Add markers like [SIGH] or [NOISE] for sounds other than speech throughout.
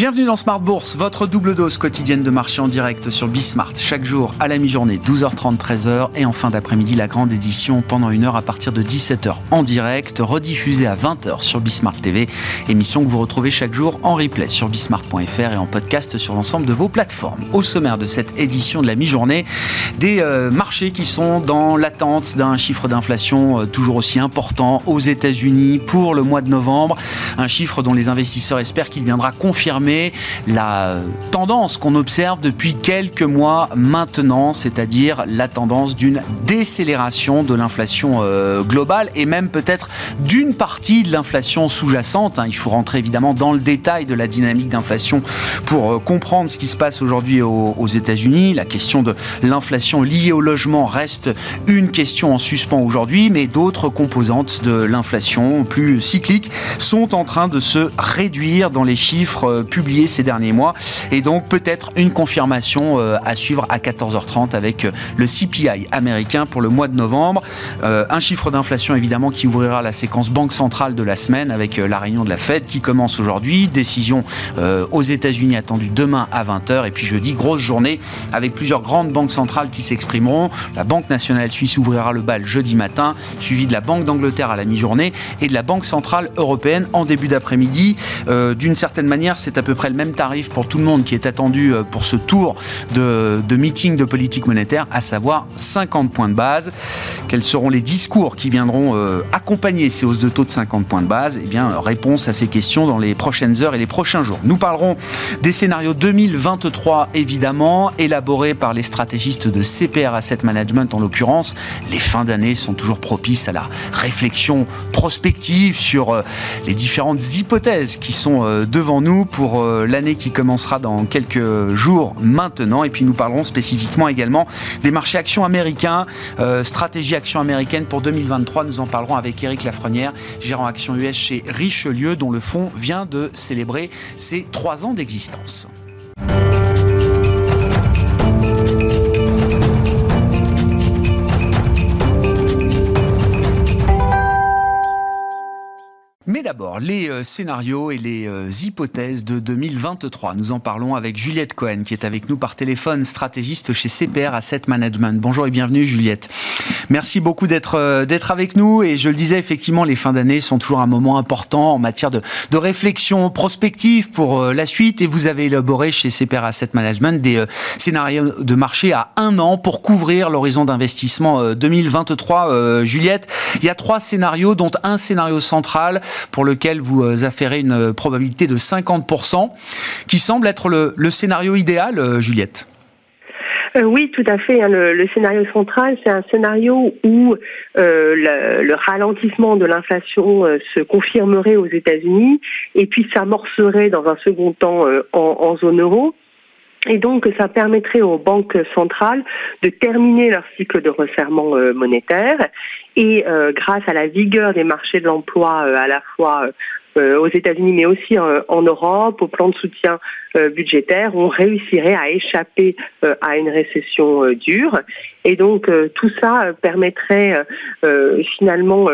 Bienvenue dans Smart Bourse, votre double dose quotidienne de marché en direct sur Bismart. Chaque jour à la mi-journée, 12h30, 13h. Et en fin d'après-midi, la grande édition pendant une heure à partir de 17h en direct, rediffusée à 20h sur Bismart TV. Émission que vous retrouvez chaque jour en replay sur bismart.fr et en podcast sur l'ensemble de vos plateformes. Au sommaire de cette édition de la mi-journée, des euh, marchés qui sont dans l'attente d'un chiffre d'inflation euh, toujours aussi important aux États-Unis pour le mois de novembre. Un chiffre dont les investisseurs espèrent qu'il viendra confirmer la tendance qu'on observe depuis quelques mois maintenant, c'est-à-dire la tendance d'une décélération de l'inflation euh, globale et même peut-être d'une partie de l'inflation sous-jacente. Hein. Il faut rentrer évidemment dans le détail de la dynamique d'inflation pour euh, comprendre ce qui se passe aujourd'hui aux, États-Unis. La question de l'inflation liée au logement reste une question en suspens aujourd'hui, mais d'autres composantes de l'inflation plus cycliques sont en train de se réduire dans les chiffres euh, publié ces derniers mois. Et donc peut-être une confirmation euh, à suivre à 14h30 avec euh, le CPI américain pour le mois de novembre. Euh, un chiffre d'inflation évidemment qui ouvrira la séquence banque centrale de la semaine avec la réunion de la Fed qui commence aujourd'hui. Décision aux États-Unis attendue demain à 20h. Et puis jeudi, grosse journée avec plusieurs grandes banques centrales qui s'exprimeront. La Banque nationale suisse ouvrira le bal jeudi matin, suivi de la Banque d'Angleterre à la mi-journée et de la Banque centrale européenne en début d'après-midi. D'une certaine manière, c'est à peu près le même tarif pour tout le monde qui est attendu euh, pour ce tour de, meeting de politique monétaire, à savoir 50 points de base. Quels seront les discours qui viendront euh, accompagner ces hausses de taux de 50 points de base? Eh bien, réponse à ces questions dans les prochaines heures et les prochains jours. Nous parlerons des scénarios 2023, évidemment, élaborés par les stratégistes de CPR Asset Management en l'occurrence. Les fins d'année sont toujours propices à la réflexion prospective sur euh, les différentes hypothèses qui sont devant nous pour euh, l'année qui commencera dans quelques jours maintenant. Et puis nous parlerons spécifiquement également des marchés actions américains, euh, stratégie action américaine pour 2023. Nous en parlerons avec Eric Lafrenière, gérant action US chez Richelieu, dont le fonds vient de célébrer ses trois ans d'existence. Mais d'abord, les euh, scénarios et les euh, hypothèses de 2023. Nous en parlons avec Juliette Cohen, qui est avec nous par téléphone, stratégiste chez CPR Asset Management. Bonjour et bienvenue, Juliette. Merci beaucoup d'être euh, d'être avec nous. Et je le disais, effectivement, les fins d'année sont toujours un moment important en matière de, de réflexion prospective pour la suite. Et vous avez élaboré chez CPR Asset Management des scénarios de marché à un an pour couvrir l'horizon d'investissement 2023. Juliette, il y a trois scénarios, dont un scénario central pour lequel vous euh, affairez une euh, probabilité de 50%, qui semble être le, scénario idéal, euh, Juliette. oui, tout à fait. Hein. Le, scénario central, c'est un scénario où le, ralentissement de l'inflation se confirmerait aux États-Unis et puis s'amorcerait dans un second temps en, zone euro. Et donc, ça permettrait aux banques centrales de terminer leur cycle de resserrement monétaire et euh, grâce à la vigueur des marchés de l'emploi euh, à la fois euh, aux États-Unis mais aussi en Europe, au plan de soutien budgétaire, on réussirait à échapper à une récession dure. Et donc tout ça permettrait finalement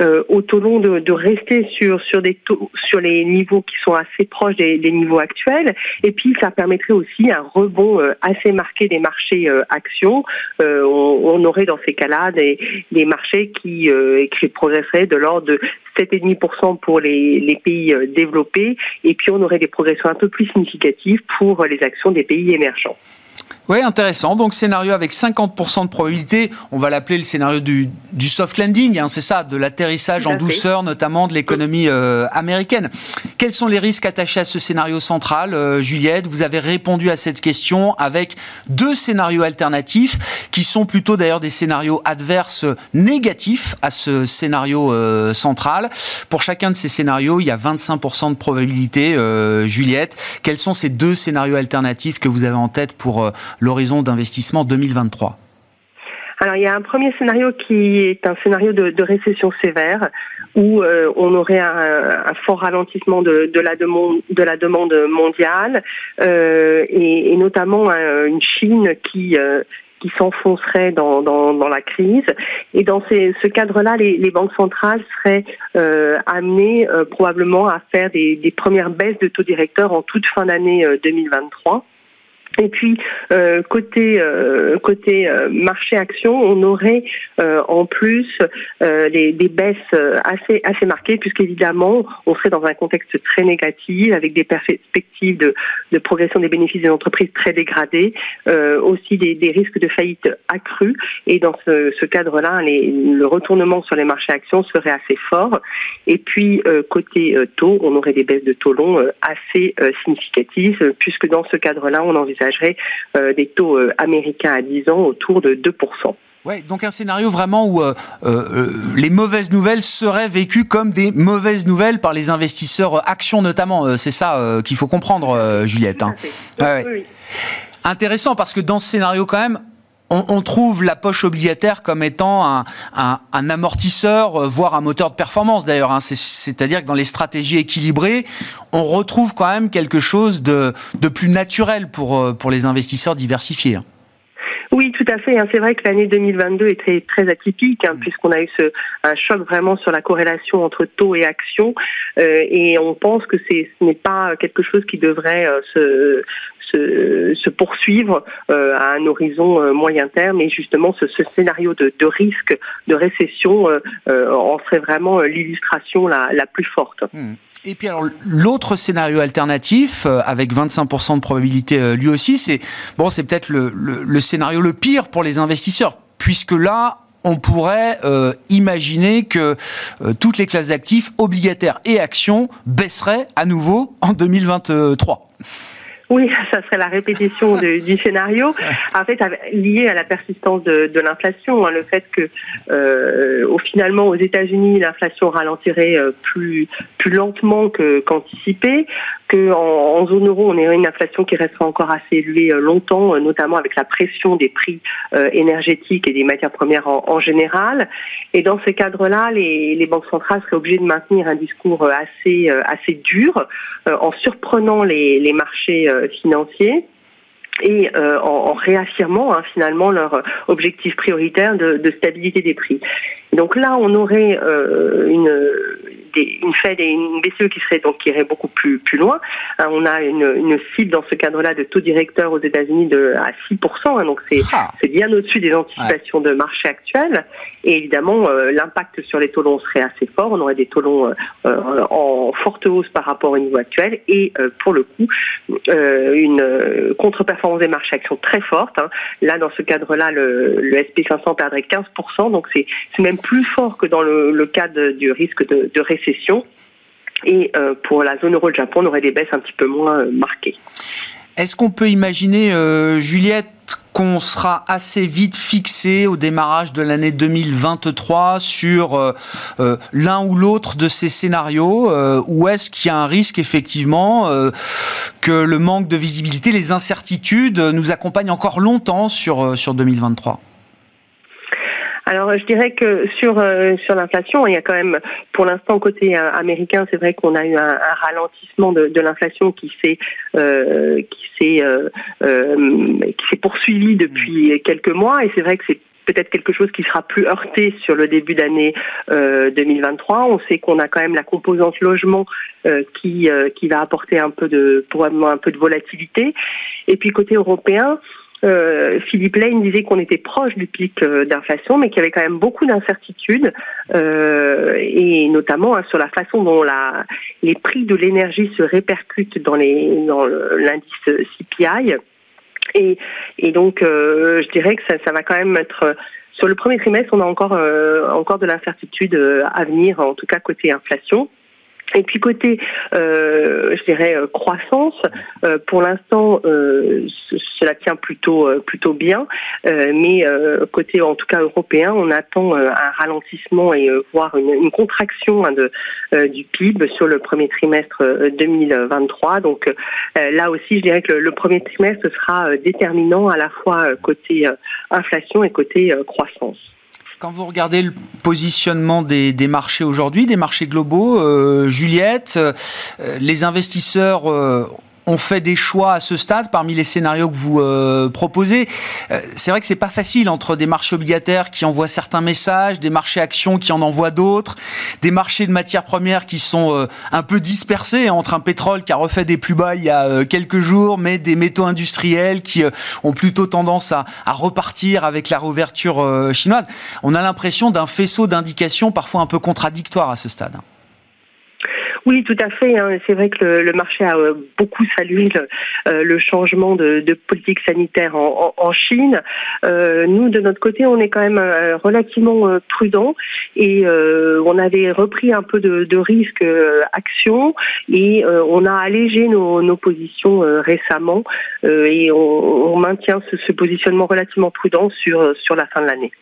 euh, au de, de, rester sur sur des taux, sur les niveaux qui sont assez proches des, des, niveaux actuels. Et puis ça permettrait aussi un rebond euh, assez marqué des marchés euh, actions. Euh, on, on, aurait dans ces cas-là des, des marchés qui, qui progresseraient de l'ordre de 7,5% pour les, les pays développés. Et puis on aurait des progressions un peu plus significatives pour les actions des pays émergents. Oui, intéressant. Donc scénario avec 50% de probabilité, on va l'appeler le scénario du, du soft landing, hein, c'est ça, de l'atterrissage en douceur notamment de l'économie euh, américaine. Quels sont les risques attachés à ce scénario central, euh, Juliette? Vous avez répondu à cette question avec deux scénarios alternatifs qui sont plutôt d'ailleurs des scénarios adverses négatifs à ce scénario euh, central. Pour chacun de ces scénarios, il y a 25% de probabilité, Juliette. Quels sont ces deux scénarios alternatifs que vous avez en tête pour l'horizon d'investissement 2023 Alors il y a un premier scénario qui est un scénario de, récession sévère où euh, on aurait un, fort ralentissement de, la, demande, mondiale euh, et, notamment une Chine qui qui s'enfoncerait dans, la crise. Et dans ce cadre-là, les, banques centrales seraient amenées probablement à faire des, premières baisses de taux directeurs en toute fin d'année 2023. Et puis euh, côté euh, côté euh, marché action, on aurait en plus des, des, baisses assez assez marquées puisqu'évidemment on serait dans un contexte très négatif avec des perspectives de, de progression des bénéfices des entreprises très dégradées, aussi des, des, risques de faillite accrus. Et dans ce, ce cadre-là, le retournement sur les marchés actions serait assez fort. Et puis côté taux, on aurait des baisses de taux longs assez significatives puisque dans ce cadre-là, on envisage euh, des taux euh, américains à 10 ans autour de 2%. Ouais, donc un scénario vraiment où euh, les mauvaises nouvelles seraient vécues comme des mauvaises nouvelles par les investisseurs actions notamment. c'est ça qu'il faut comprendre, Juliette. Hein. Intéressant parce que dans ce scénario quand même, on, trouve la poche obligataire comme étant un, amortisseur, euh, voire un moteur de performance d'ailleurs. Hein. C'est-à-dire que dans les stratégies équilibrées, on retrouve quand même quelque chose de, plus naturel pour, euh, pour les investisseurs diversifiés. Hein. Oui, tout à fait. Hein. C'est vrai que l'année 2022 était très atypique, mm. puisqu'on a eu ce, un choc vraiment sur la corrélation entre taux et actions, euh, et on pense que ce n'est pas quelque chose qui devrait se, se, poursuivre euh, à un horizon euh, moyen terme. Et justement, ce, scénario de, risque de récession euh, en serait vraiment l'illustration la, plus forte. Hmm. Et puis alors l'autre scénario alternatif avec 25% de probabilité lui aussi, c'est bon, c'est peut-être le, scénario le pire pour les investisseurs puisque là on pourrait imaginer que toutes les classes d'actifs obligataires et actions baisseraient à nouveau en 2023. Oui, [LAUGHS] ça serait la répétition du scénario. En fait, lié à la persistance de, l'inflation, hein, le fait que, euh, finalement, aux États-Unis, l'inflation ralentirait euh, plus plus lentement que qu'anticipé, que en, zone euro, on aurait une inflation qui resterait encore assez élevée euh, longtemps, notamment avec la pression des prix énergétiques et des matières premières en, général. Et dans ce cadre-là, les, les, banques centrales seraient obligées de maintenir un discours assez assez dur, en surprenant les, les marchés euh, financiers et euh, en, réaffirmant hein, finalement leur objectif prioritaire de, stabilité des prix. Donc là, on aurait euh, une une Fed et une BCE qui serait donc qui irait beaucoup plus plus loin. Hein, on a une, une cible dans ce cadre-là de taux directeur aux États-Unis de à 6 hein, donc c'est ah. c'est bien au-dessus des anticipations de marché actuelles. Et évidemment, euh, l'impact sur les taux longs serait assez fort. On aurait des taux longs euh, euh, en forte hausse par rapport au niveau actuel et pour le coup une contre-performance des marchés actions très forte. Hein. Là, dans ce cadre-là, le, le SP500 perdrait 15%, donc c'est même plus fort que dans le, le cadre du risque de, de récession et euh, pour la zone euro, le Japon, on aurait des baisses un petit peu moins euh, marquées. Est-ce qu'on peut imaginer, euh, Juliette, qu'on sera assez vite fixé au démarrage de l'année 2023 sur l'un ou l'autre de ces scénarios ou est-ce qu'il y a un risque effectivement que le manque de visibilité, les incertitudes nous accompagnent encore longtemps sur, sur 2023 alors, je dirais que sur euh, sur l'inflation, il y a quand même, pour l'instant, côté euh, américain, c'est vrai qu'on a eu un, ralentissement de, de l'inflation qui s'est euh, qui s'est qui s'est poursuivi depuis quelques mois, et c'est vrai que c'est peut-être quelque chose qui sera plus heurté sur le début d'année 2023. On sait qu'on a quand même la composante logement qui qui va apporter un peu de probablement un peu de volatilité. Et puis côté européen, euh, Philippe Lane disait qu'on était proche du pic euh, d'inflation, mais qu'il y avait quand même beaucoup d'incertitudes, euh, et notamment hein, sur la façon dont la, les prix de l'énergie se répercutent dans les dans l'indice CPI. Et, et donc, je dirais que ça, ça va quand même être sur le premier trimestre, on a encore encore de l'incertitude à venir, en tout cas côté inflation. Et puis côté, euh, je dirais euh, croissance, euh, pour l'instant, cela tient plutôt plutôt bien, mais côté en tout cas européen, on attend un ralentissement et voire une, contraction hein, de du PIB sur le premier trimestre 2023. Donc là aussi, je dirais que le, le, premier trimestre sera déterminant à la fois côté inflation et côté croissance. Quand vous regardez le positionnement des, marchés aujourd'hui, des marchés globaux, euh, Juliette, euh, les investisseurs euh, on fait des choix à ce stade parmi les scénarios que vous euh, proposez. Euh, c'est vrai que c'est pas facile entre des marchés obligataires qui envoient certains messages, des marchés actions qui en envoient d'autres, des marchés de matières premières qui sont euh, un peu dispersés entre un pétrole qui a refait des plus bas il y a quelques jours, mais des métaux industriels qui ont plutôt tendance à, à, repartir avec la réouverture chinoise. On a l'impression d'un faisceau d'indications parfois un peu contradictoires à ce stade. Oui, tout à fait. Hein. C'est vrai que le, marché a euh, beaucoup salué le, euh, changement de, politique sanitaire en, Chine. Euh, nous, de notre côté, on est quand même relativement prudent et on avait repris un peu de, de risque action et on a allégé nos, positions récemment et on, maintient ce, ce, positionnement relativement prudent sur sur la fin de l'année.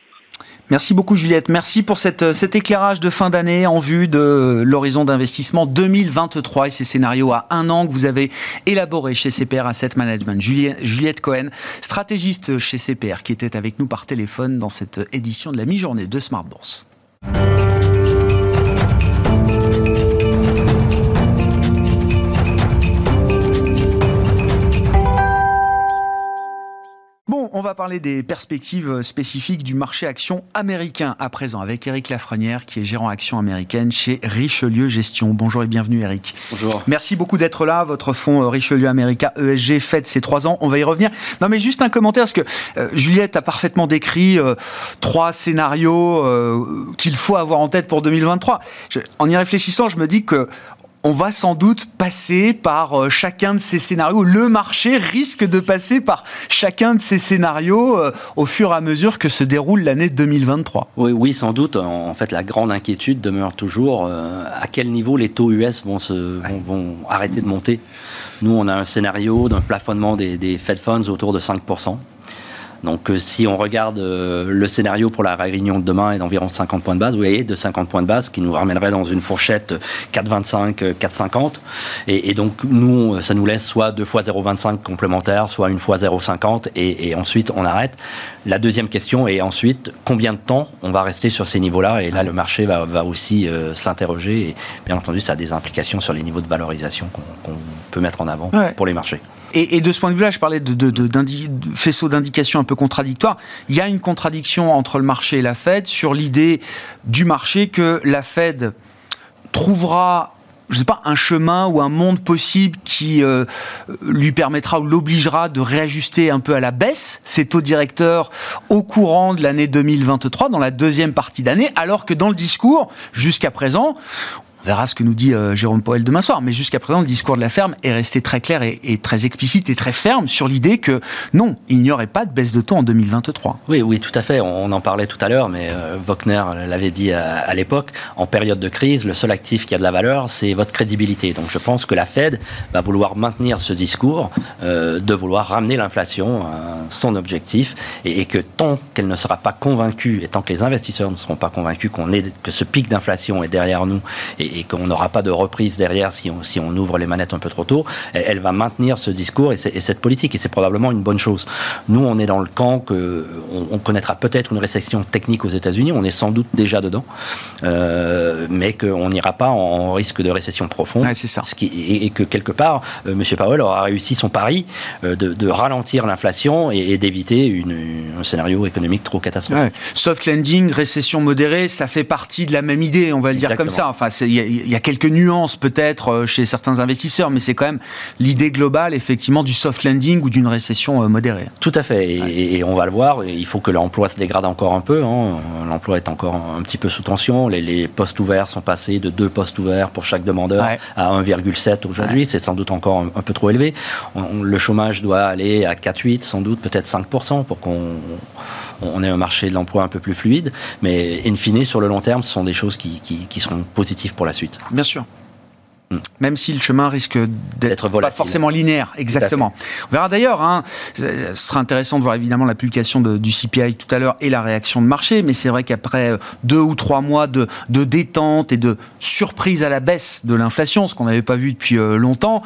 Merci beaucoup Juliette. Merci pour cette, cet éclairage de fin d'année en vue de l'horizon d'investissement 2023 et ces scénarios à un an que vous avez élaboré chez CPR Asset Management. Juliette Cohen, stratégiste chez CPR, qui était avec nous par téléphone dans cette édition de la mi-journée de Smart Bourse. Va parler des perspectives euh, spécifiques du marché action américain à présent avec Eric Lafrenière qui est gérant action américaine chez Richelieu Gestion. Bonjour et bienvenue Eric. Bonjour. Merci beaucoup d'être là. Votre fonds euh, Richelieu America ESG fête ses trois ans. On va y revenir. Non mais juste un commentaire parce que euh, Juliette a parfaitement décrit trois scénarios qu'il faut avoir en tête pour 2023. en y réfléchissant, je me dis que on va sans doute passer par euh, chacun de ces scénarios. Le marché risque de passer par chacun de ces scénarios euh, au fur et à mesure que se déroule l'année 2023. Oui, oui, sans doute. En fait, la grande inquiétude demeure toujours euh, à quel niveau les taux US vont, se, vont, arrêter de monter? Nous, on a un scénario d'un plafonnement des, des Fed Funds autour de 5%. Donc euh, si on regarde euh, le scénario pour la réunion de demain est d'environ 50 points de base, vous voyez, de 50 points de base, qui nous ramènerait dans une fourchette 4,25, 4,50. Et, et, donc nous, ça nous laisse soit 2 fois 0,25 complémentaire, soit une fois 0,50, et, et, ensuite on arrête. La deuxième question est ensuite combien de temps on va rester sur ces niveaux-là, et là le marché va, va aussi euh, s'interroger, et bien entendu ça a des implications sur les niveaux de valorisation qu'on peut mettre en avant pour les marchés. Et, de ce point de vue-là, je parlais de, de, de, faisceau d'indications un peu contradictoires. Il y a une contradiction entre le marché et la Fed sur l'idée du marché que la Fed trouvera je sais pas, un chemin ou un monde possible qui euh, lui permettra ou l'obligera de réajuster un peu à la baisse ses taux directeurs au courant de l'année 2023, dans la deuxième partie d'année, alors que dans le discours, jusqu'à présent, on verra ce que nous dit euh, Jérôme Poel demain soir. Mais jusqu'à présent, le discours de la ferme est resté très clair et, très explicite et très ferme sur l'idée que non, il n'y aurait pas de baisse de taux en 2023. Oui, oui, tout à fait. On, en parlait tout à l'heure, mais euh, l'avait dit à, l'époque. En période de crise, le seul actif qui a de la valeur, c'est votre crédibilité. Donc je pense que la Fed va vouloir maintenir ce discours euh, de vouloir ramener l'inflation à son objectif et, que tant qu'elle ne sera pas convaincue et tant que les investisseurs ne seront pas convaincus qu'on est, que ce pic d'inflation est derrière nous et, et, qu'on n'aura pas de reprise derrière si on, si on ouvre les manettes un peu trop tôt, elle, va maintenir ce discours et, cette politique. Et c'est probablement une bonne chose. Nous, on est dans le camp que on, connaîtra peut-être une récession technique aux États-Unis. On est sans doute déjà dedans, euh, mais qu'on n'ira pas en risque de récession profonde. c'est ça. Ce qui, et, que quelque part, euh, M. Powell aura réussi son pari euh, de, ralentir l'inflation et, d'éviter un scénario économique trop catastrophique. Soft landing, récession modérée, ça fait partie de la même idée, on va le dire comme ça. Enfin, il il y a quelques nuances peut-être euh, chez certains investisseurs, mais c'est quand même l'idée globale, effectivement, du soft landing ou d'une récession euh, modérée. Tout à fait, et, on va le voir, il faut que l'emploi se dégrade encore un peu. Hein. L'emploi est encore un petit peu sous tension. Les, postes ouverts sont passés de deux postes ouverts pour chaque demandeur à 1,7 aujourd'hui. C'est sans doute encore un, peu trop élevé. le chômage doit aller à 4,8, sans doute, peut-être 5% pour qu'on on ait un marché de l'emploi un peu plus fluide. Mais in fine, sur le long terme, ce sont des choses qui, qui seront positives pour la suite. Bien sûr. Hmm. Même si le chemin risque d'être pas forcément linéaire, exactement. On verra d'ailleurs, hein, ce sera intéressant de voir évidemment la publication du CPI tout à l'heure et la réaction de marché, mais c'est vrai qu'après euh, deux ou trois mois de, détente et de surprise à la baisse de l'inflation, ce qu'on n'avait pas vu depuis euh, longtemps,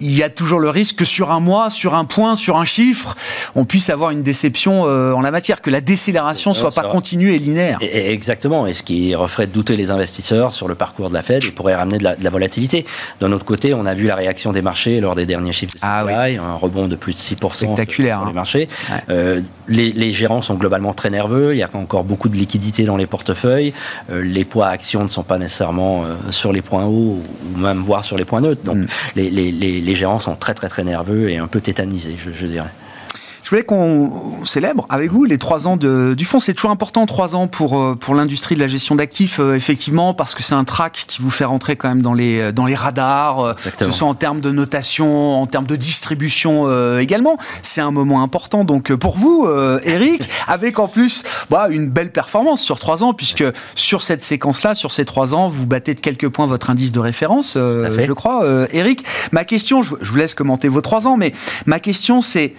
il y a toujours le risque que sur un mois, sur un point, sur un chiffre, on puisse avoir une déception euh, en la matière, que la décélération soit pas continue et linéaire. exactement, et ce qui referait douter les investisseurs sur le parcours de la Fed et pourrait ramener de la, volatilité. D'un autre côté, on a vu la réaction des marchés lors des derniers chiffres de ah CPI, un rebond de plus de 6% Spectaculaire, sur les hein. marchés. Euh, les, gérants sont globalement très nerveux, il y a encore beaucoup de liquidités dans les portefeuilles, euh, les poids actions ne sont pas nécessairement sur les points hauts ou même voire sur les points neutres. Donc mm. les, les les gérants sont très très très nerveux et un peu tétanisés, je dirais. Je voulais qu'on célèbre avec vous les trois ans de, du fonds. C'est toujours important, trois ans pour, euh, pour l'industrie de la gestion d'actifs, euh, effectivement, parce que c'est un track qui vous fait rentrer quand même dans les, euh, dans les radars, que ce soit en termes de notation, en termes de distribution également. C'est un moment important. Donc pour vous, Eric, [LAUGHS] avec en plus bah, une belle performance sur trois ans, puisque sur cette séquence-là, sur ces trois ans, vous battez de quelques points votre indice de référence, je crois. Eric, ma question, je, vous laisse commenter vos trois ans, mais ma question c'est,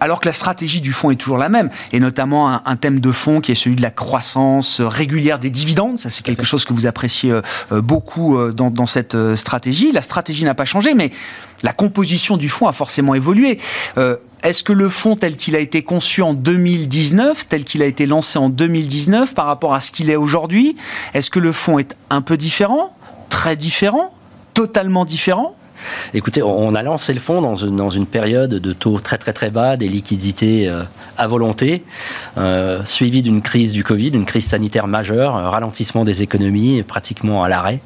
alors que la stratégie du fonds est toujours la même, et notamment un, thème de fond qui est celui de la croissance régulière des dividendes. Ça, c'est quelque chose que vous appréciez euh, euh, beaucoup euh, dans, cette stratégie. La stratégie n'a pas changé, mais la composition du fonds a forcément évolué. Est-ce que le fonds tel qu'il a été conçu en 2019, tel qu'il a été lancé en 2019 par rapport à ce qu'il est aujourd'hui, est-ce que le fonds est un peu différent, très différent, totalement différent? Écoutez, on a lancé le fonds dans une, période de taux très très très bas, des liquidités euh, à volonté, euh, suivi d'une crise du Covid, une crise sanitaire majeure, ralentissement des économies, pratiquement à l'arrêt,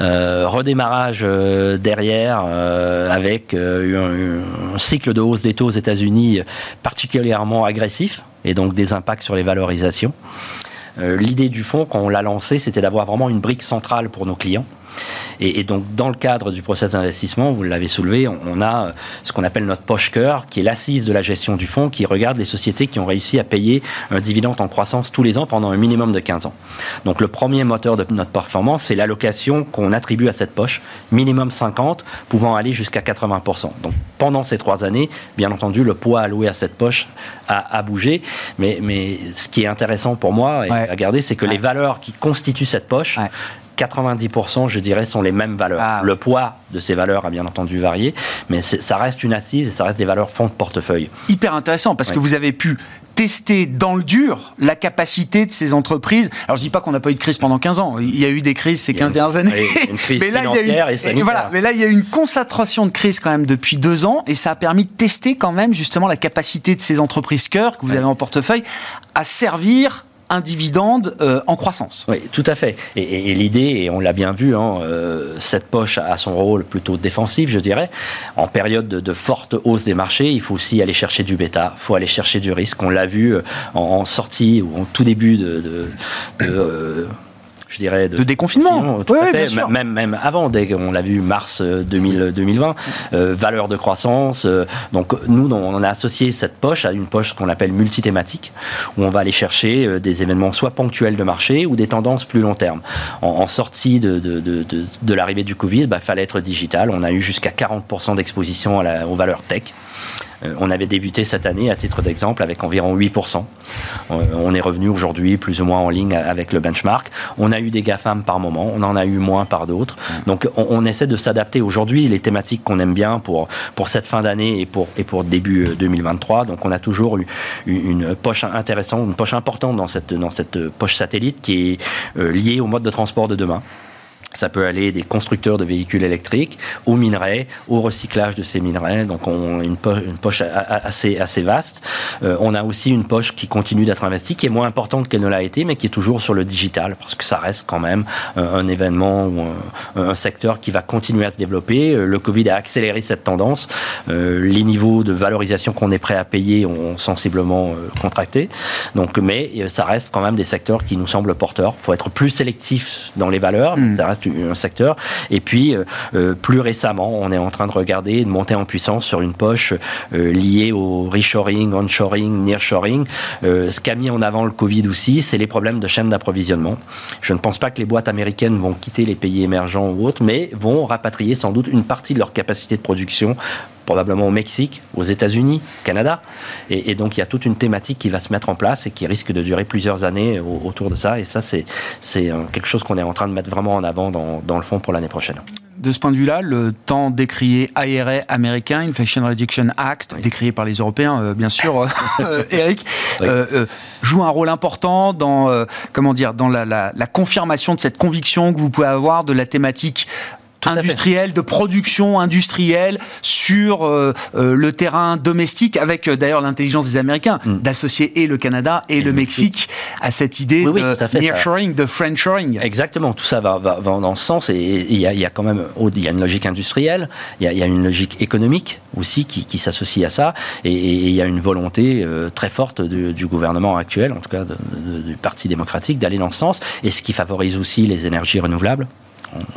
euh, redémarrage derrière avec un, un, cycle de hausse des taux aux États-Unis particulièrement agressif et donc des impacts sur les valorisations. L'idée du fonds, quand on l'a lancé, c'était d'avoir vraiment une brique centrale pour nos clients et, donc, dans le cadre du process d'investissement, vous l'avez soulevé, on, a ce qu'on appelle notre poche cœur, qui est l'assise de la gestion du fonds, qui regarde les sociétés qui ont réussi à payer un dividende en croissance tous les ans pendant un minimum de 15 ans. Donc, le premier moteur de notre performance, c'est l'allocation qu'on attribue à cette poche, minimum 50, pouvant aller jusqu'à 80%. Donc, pendant ces trois années, bien entendu, le poids alloué à cette poche a, bougé. Mais, mais ce qui est intéressant pour moi à garder, c'est que les valeurs qui constituent cette poche, 90%, je dirais, sont les mêmes valeurs. Ah le poids de ces valeurs a bien entendu varié, mais ça reste une assise et ça reste des valeurs fonds de portefeuille. Hyper intéressant parce que vous avez pu tester dans le dur la capacité de ces entreprises. Alors je dis pas qu'on n'a pas eu de crise pendant 15 ans, il y a eu des crises ces 15 dernières années. Une crise [LAUGHS] mais là, il y a et Voilà, mais là il y a une concentration de crise quand même depuis deux ans et ça a permis de tester quand même justement la capacité de ces entreprises cœur que vous avez en portefeuille à servir un dividende euh, en croissance. Oui, tout à fait. Et, l'idée, et on l'a bien vu, hein, euh, cette poche a son rôle plutôt défensif, je dirais. En période de, forte hausse des marchés, il faut aussi aller chercher du bêta, il faut aller chercher du risque. On l'a vu euh, en, sortie ou en tout début de, je dirais, de, déconfinement. Tout à fait. Même, même avant, dès qu'on l'a vu mars 2020, euh, euh, valeur de croissance. Euh, donc nous, on a associé cette poche à une poche qu'on appelle multithématique, où on va aller chercher des événements soit ponctuels de marché ou des tendances plus long terme. En, sortie de, de, de, de l'arrivée du Covid, il bah, fallait être digital. On a eu jusqu'à 40% d'exposition aux valeurs tech. Euh, on avait débuté cette année, à titre d'exemple, avec environ 8%. Euh, on est revenu aujourd'hui plus ou moins en ligne avec le benchmark. On a eu des GAFAM par moment, on en a eu moins par d'autres. Donc on, essaie de s'adapter aujourd'hui les thématiques qu'on aime bien pour, pour cette fin d'année et pour, et pour début 2023. Euh, Donc on a toujours eu une poche intéressante, une poche importante dans cette, dans cette poche satellite qui est liée au mode de transport de demain. Ça peut aller des constructeurs de véhicules électriques aux minerais, au recyclage de ces minerais. Donc, on une, une poche assez, assez vaste. Euh, on a aussi une poche qui continue d'être investie, qui est moins importante qu'elle ne l'a été, mais qui est toujours sur le digital, parce que ça reste quand même euh, un, événement ou un, secteur qui va continuer à se développer. Euh, le Covid a accéléré cette tendance. les niveaux de valorisation qu'on est prêt à payer ont sensiblement contracté. Donc, mais ça reste quand même des secteurs qui nous semblent porteurs. Il faut être plus sélectif dans les valeurs, mais hmm. ça reste un secteur. Et puis, plus récemment, on est en train de regarder de monter en puissance sur une poche liée au reshoring, onshoring, nearshoring. ce qu'a mis en avant le Covid aussi, c'est les problèmes de chaîne d'approvisionnement. Je ne pense pas que les boîtes américaines vont quitter les pays émergents ou autres, mais vont rapatrier sans doute une partie de leur capacité de production probablement au Mexique, aux États-Unis, au Canada. Et, donc il y a toute une thématique qui va se mettre en place et qui risque de durer plusieurs années autour de ça. Et ça, c'est euh, quelque chose qu'on est en train de mettre vraiment en avant dans, dans le fond pour l'année prochaine de ce point de vue-là, le temps décrié IRA américain, Inflation Reduction Act, décrié par les Européens, euh, bien sûr, euh, [LAUGHS] Eric, joue un rôle important dans, comment dire, dans la, la, confirmation de cette conviction que vous pouvez avoir de la thématique industrielle, de production industrielle sur euh, euh, le terrain domestique, avec euh, d'ailleurs l'intelligence des Américains mm. d'associer et le Canada et, le Mexique à cette idée de nearshoring, de friendshoring. Exactement, tout ça va, va, dans ce sens et il y, a quand même il y a une logique industrielle, il y, a une logique économique aussi qui, qui s'associe à ça et il y a une volonté très forte du, gouvernement actuel, en tout cas du Parti démocratique, d'aller dans ce sens et ce qui favorise aussi les énergies renouvelables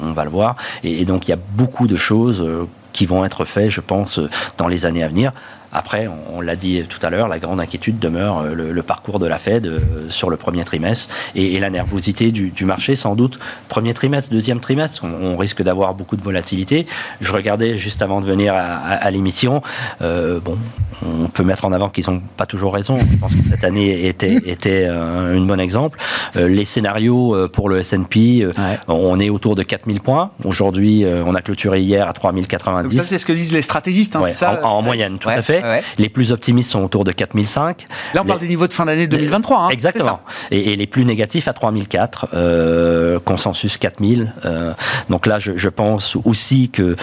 on, va le voir. Et, donc il y a beaucoup de choses euh, qui vont être faites, je pense, dans les années à venir. Après, on, l'a dit tout à l'heure, la grande inquiétude demeure euh, le, parcours de la Fed euh, sur le premier trimestre et, la nervosité du, marché, sans doute. Premier trimestre, deuxième trimestre, on, risque d'avoir beaucoup de volatilité. Je regardais juste avant de venir à, l'émission, euh, bon, on peut mettre en avant qu'ils n'ont pas toujours raison. Je pense que cette année était, [LAUGHS] était un, bon exemple. les scénarios pour le S&P, on est autour de 4000 points. Aujourd'hui, on a clôturé hier à 3090. ça, c'est ce que disent les stratégistes, hein, c'est ça en, moyenne, tout à fait. Les plus optimistes sont autour de 4005. Là, on parle des niveaux de fin d'année 2023. Hein, exactement. Et, les plus négatifs à 3004, euh, consensus 4000. Euh, donc là, je, pense aussi que,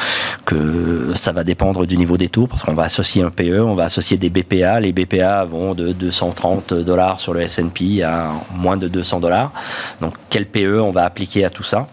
que ça va dépendre du niveau des taux, parce qu'on va associer un PE, on va associer des BPA. Les BPA vont de 230 dollars sur le S&P à moins de 200 dollars. Donc quel PE on va appliquer à tout ça?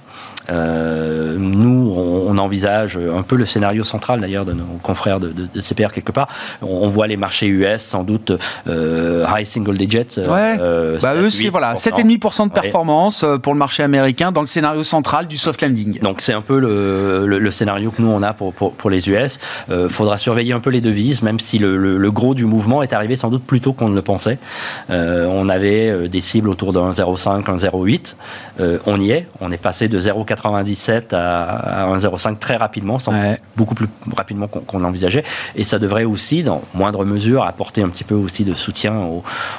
Euh, nous, on, envisage un peu le scénario central d'ailleurs de nos confrères de, CPR quelque part. On, voit les marchés US sans doute euh, high single digit. Euh, bah eux, c'est voilà, 7,5% de performance pour le marché américain dans le scénario central du soft landing. Donc c'est un peu le, scénario que nous on a pour, pour, les US. Il faudra surveiller un peu les devises, même si le, gros du mouvement est arrivé sans doute plus tôt qu'on ne le pensait. on avait des cibles autour de 1,05, 1,08. on y est. On est passé de 0,4 97 à, 1,05 très rapidement, beaucoup plus rapidement qu'on l'envisageait. Et ça devrait aussi, dans moindre mesure, apporter un petit peu aussi de soutien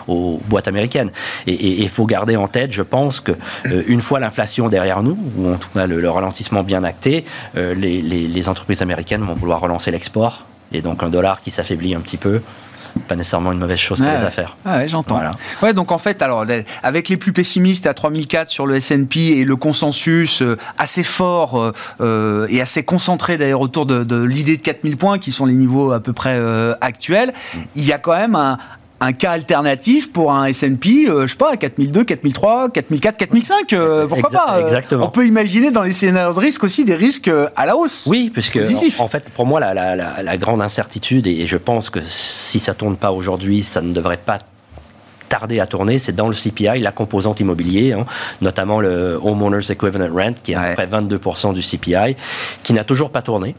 aux, boîtes américaines. Et il faut garder en tête, je pense, que euh, une fois l'inflation derrière nous, ou en tout cas le, ralentissement bien acté, euh, les, les entreprises américaines vont vouloir relancer l'export. Et donc un dollar qui s'affaiblit un petit peu, pas nécessairement une mauvaise chose pour les affaires. ouais, j'entends. Ouais, donc en fait, alors avec les plus pessimistes à 3004 sur le S&P et le consensus euh, assez fort euh, euh, et assez concentré d'ailleurs autour de, l'idée de 4000 points qui sont les niveaux à peu près actuels, mm. il y a quand même un, un cas alternatif pour un S&P, euh, je sais pas, 4002, 4003, 4004, 4005, pourquoi pas euh, Exactement. On peut imaginer dans les scénarios de risque aussi des risques euh, à la hausse. Oui, puisque en, fait, pour moi, la, grande incertitude, et je pense que si ça tourne pas aujourd'hui, ça ne devrait pas tarder à tourner, c'est dans le CPI, la composante immobilier, hein, notamment le Homeowners Equivalent Rent, qui est à peu près 22% du CPI, qui n'a toujours pas tourné.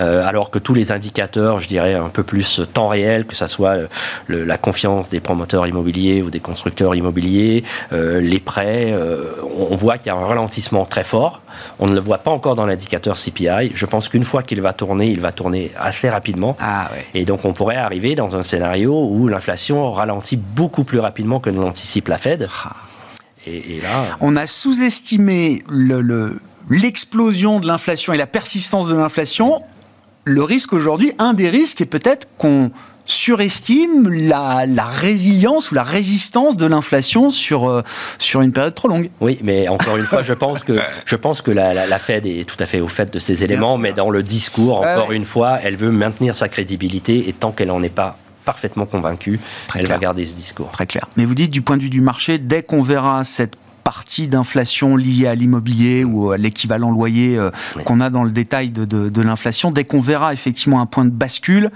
Euh, alors que tous les indicateurs, je dirais, un peu plus temps réel, que ce soit la confiance des promoteurs immobiliers ou des constructeurs immobiliers, euh, les prêts, euh, on voit qu'il y a un ralentissement très fort. On ne le voit pas encore dans l'indicateur CPI. Je pense qu'une fois qu'il va tourner, il va tourner assez rapidement. Ah, Et donc on pourrait arriver dans un scénario où l'inflation ralentit beaucoup plus rapidement que ne l'anticipe la Fed. Ah. Et, là, on a sous-estimé le l'explosion de l'inflation et la persistance de l'inflation le risque aujourd'hui, un des risques est peut-être qu'on surestime la, résilience ou la résistance de l'inflation sur, euh, sur une période trop longue. Oui, mais encore une fois, je pense que, je pense que la, Fed est tout à fait au fait de ces éléments, mais dans le discours, encore une fois, elle veut maintenir sa crédibilité et tant qu'elle n'en est pas parfaitement convaincue, elle va garder ce discours. Très clair. Mais vous dites du point de vue du marché, dès qu'on verra cette partie d'inflation liée à l'immobilier ou à l'équivalent loyer euh, qu'on a dans le détail de, de, l'inflation, dès qu'on verra effectivement un point de bascule,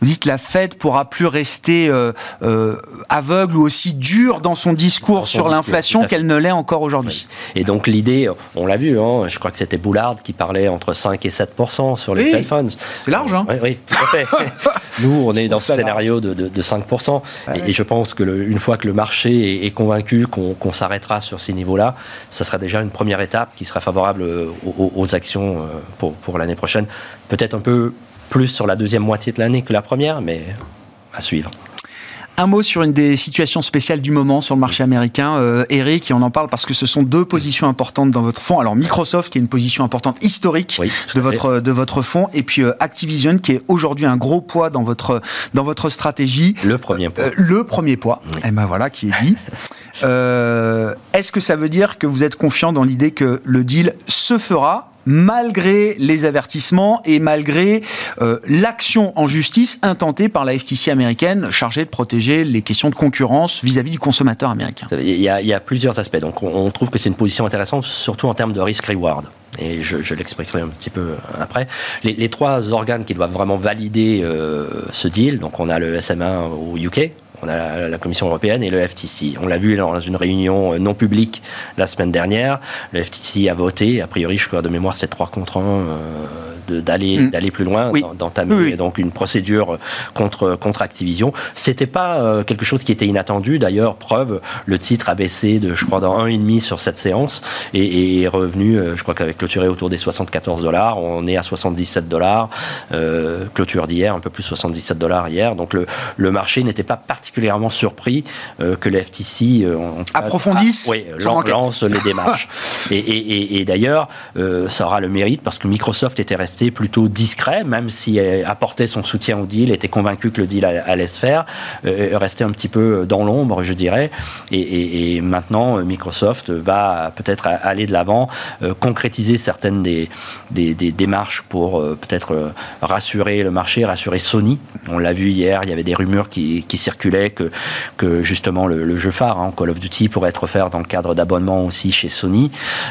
vous dites la Fed pourra plus rester euh, euh, aveugle ou aussi dure dans son discours sur l'inflation qu'elle ne l'est encore aujourd'hui. Et donc l'idée, on l'a vu, hein, je crois que c'était Boulard qui parlait entre 5 et 7% sur les Fed funds. C'est large, hein Oui, oui, tout à fait. [LAUGHS] Nous, on est dans ce scénario de, de, 5 et, je pense que une fois que le marché est, convaincu qu'on s'arrêtera sur ces niveaux-là, ça sera déjà une première étape qui sera favorable aux, aux actions pour, pour l'année prochaine. Peut-être un peu plus sur la deuxième moitié de l'année que la première, mais à suivre. Un mot sur une des situations spéciales du moment sur le marché américain, euh, Eric, et on en parle parce que ce sont deux positions importantes dans votre fonds. Alors Microsoft, qui est une position importante historique de votre de votre fonds, et puis euh, Activision, qui est aujourd'hui un gros poids dans votre dans votre stratégie. Le premier poids. Euh, le premier poids. Et eh ben voilà, qui est dit. Est-ce que ça veut dire que vous êtes confiant dans l'idée que le deal se fera malgré les avertissements et malgré euh, l'action en justice intentée par la FTC américaine chargée de protéger les questions de concurrence vis-à-vis du consommateur américain. Il y, a, plusieurs aspects. Donc on, trouve que c'est une position intéressante, surtout en termes de risk-reward et je, l'expliquerai un petit peu après. Les, trois organes qui doivent vraiment valider euh, ce deal, donc on a le SMA au UK, on a la, Commission européenne et le FTC. On l'a vu dans une réunion euh, non publique la semaine dernière. Le FTC a voté, a priori, je crois de mémoire, c'est 3 contre 1 d'aller mm. d'aller plus loin, d'entamer donc une procédure contre contre Activision. C'était pas euh, quelque chose qui était inattendu. D'ailleurs, preuve, le titre a baissé de je crois dans un et demi sur cette séance et, est revenu, euh, je crois qu'avec clôturé autour des 74 dollars, on est à 77 dollars. Euh, clôture d'hier, un peu plus 77 dollars hier. Donc le le marché n'était pas particulièrement surpris que le FTC approfondisse, oui, lance les [LAUGHS] démarches. et, et, et d'ailleurs, ça aura le mérite parce que Microsoft était resté plutôt discret, même si apportait son soutien au deal, était convaincu que le deal allait se faire, euh, restait un petit peu dans l'ombre, je dirais. Et, maintenant, Microsoft va peut-être aller de l'avant, euh, concrétiser certaines des, des, démarches pour euh, peut-être rassurer le marché, rassurer Sony. On l'a vu hier, il y avait des rumeurs qui, circulaient que, que justement le, jeu phare, hein, Call of Duty, pourrait être offert dans le cadre d'abonnement aussi chez Sony.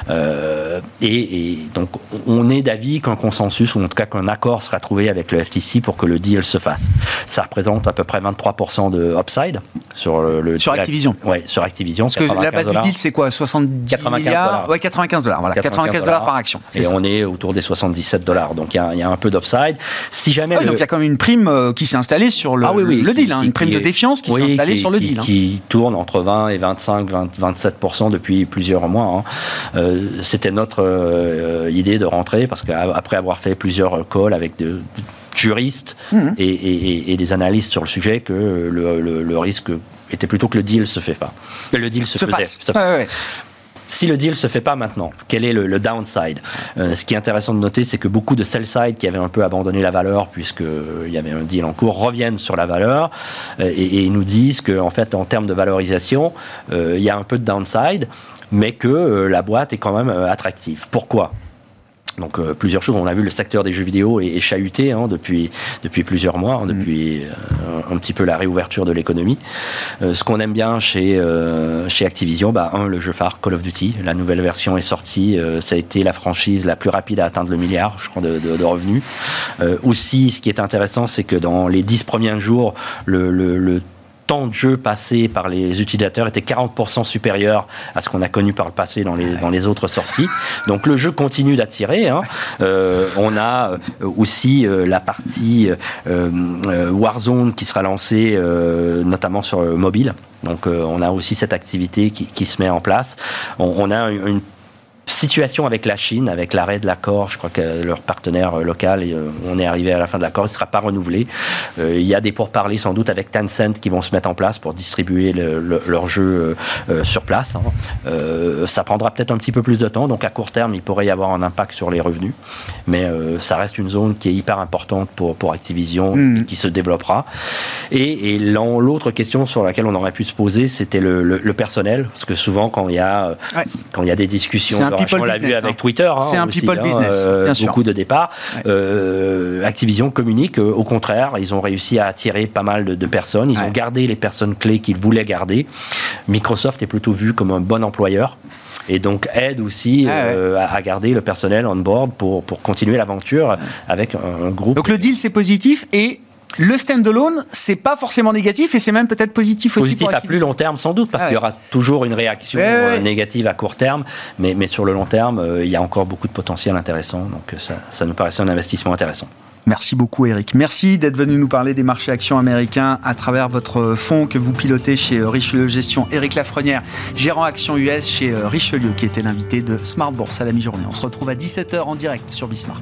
et, et, donc, on est d'avis qu'un consensus ou en tout cas qu'un accord sera trouvé avec le FTC pour que le deal se fasse. Ça représente à peu près 23% de upside sur le, sur Activision. Oui, sur Activision. Parce que la base du deal c'est quoi 70 95 milliards Ouais, 95 dollars. Voilà, 95, dollars par action. Et on est autour des 77 dollars. Donc il y, a un peu d'upside. Si jamais. donc il y a quand même une prime euh, qui s'est installée sur le, ah le deal, hein, une prime de défiance qui s'est installée sur le deal. Hein. Qui tourne entre 20 et 25, 27% depuis plusieurs mois. Hein. Euh, c'était notre euh, idée de rentrer parce qu'après avoir fait plusieurs calls avec de, juristes mhm. et, des analystes sur le sujet que le, risque était plutôt que le deal se fait pas. Que le deal se, se fasse. Si le deal se fait pas maintenant, quel est le, downside? Euh, Ce qui est intéressant de noter, c'est que beaucoup de sell-side qui avaient un peu abandonné la valeur puisqu'il euh, y avait un deal en cours reviennent sur la valeur euh, et, nous disent qu'en en fait, en termes de valorisation, il y a un peu de downside, mais que la boîte est quand même attractive. Pourquoi? Donc euh, plusieurs choses. On a vu le secteur des jeux vidéo est, chahuté hein, depuis depuis plusieurs mois, hein, depuis euh, un petit peu la réouverture de l'économie. Euh, ce qu'on aime bien chez chez Activision, bah un le jeu phare Call of Duty, la nouvelle version est sortie. ça a été la franchise la plus rapide à atteindre le milliard, je crois, de, de, revenus. aussi, ce qui est intéressant, c'est que dans les dix premiers jours, le, le, le temps de jeu passé par les utilisateurs était 40% supérieur à ce qu'on a connu par le passé dans les, dans les autres sorties. Donc le jeu continue d'attirer. Hein. Euh, on a euh, aussi euh, la partie Warzone qui sera lancée notamment sur mobile. Donc on a aussi cette activité qui, qui se met en place. On, on a une situation avec la Chine, avec l'arrêt de l'accord, je crois que leur partenaire local, euh, on est arrivé à la fin de l'accord, il ne sera pas renouvelé. Euh, il y a des pourparlers sans doute avec Tencent qui vont se mettre en place pour distribuer leur jeu euh, sur place. Hein. ça prendra peut-être un petit peu plus de temps, donc à court terme, il pourrait y avoir un impact sur les revenus, mais ça reste une zone qui est hyper importante pour, pour Activision et qui se développera. Et, l'autre question sur laquelle on aurait pu se poser, c'était le, personnel, parce que souvent quand il y a, quand il y a des discussions on l'a vu avec hein. Twitter. Hein, c'est un people hein, business, euh, bien sûr. Beaucoup de départs. Euh, Activision communique, euh, au contraire, ils ont réussi à attirer pas mal de, personnes. Ils ont gardé les personnes clés qu'ils voulaient garder. Microsoft est plutôt vu comme un bon employeur et donc aide aussi à, garder le personnel on board pour, pour continuer l'aventure avec un, groupe. Donc le deal c'est positif et Le standalone, c'est pas forcément négatif et c'est même peut-être positif aussi. Positif à plus long terme sans doute, parce Ah qu'il y aura toujours une réaction Ouais, euh, ouais. négative à court terme, mais, mais sur le long terme, euh, il y a encore beaucoup de potentiel intéressant, donc euh, ça, ça nous paraissait un investissement intéressant. Merci beaucoup Eric. Merci d'être venu nous parler des marchés actions américains à travers votre fonds que vous pilotez chez Richelieu Gestion. Eric Lafrenière, gérant actions US chez Richelieu, qui était l'invité de Smart Bourse à la mi-journée. On se retrouve à 17h en direct sur Bismart.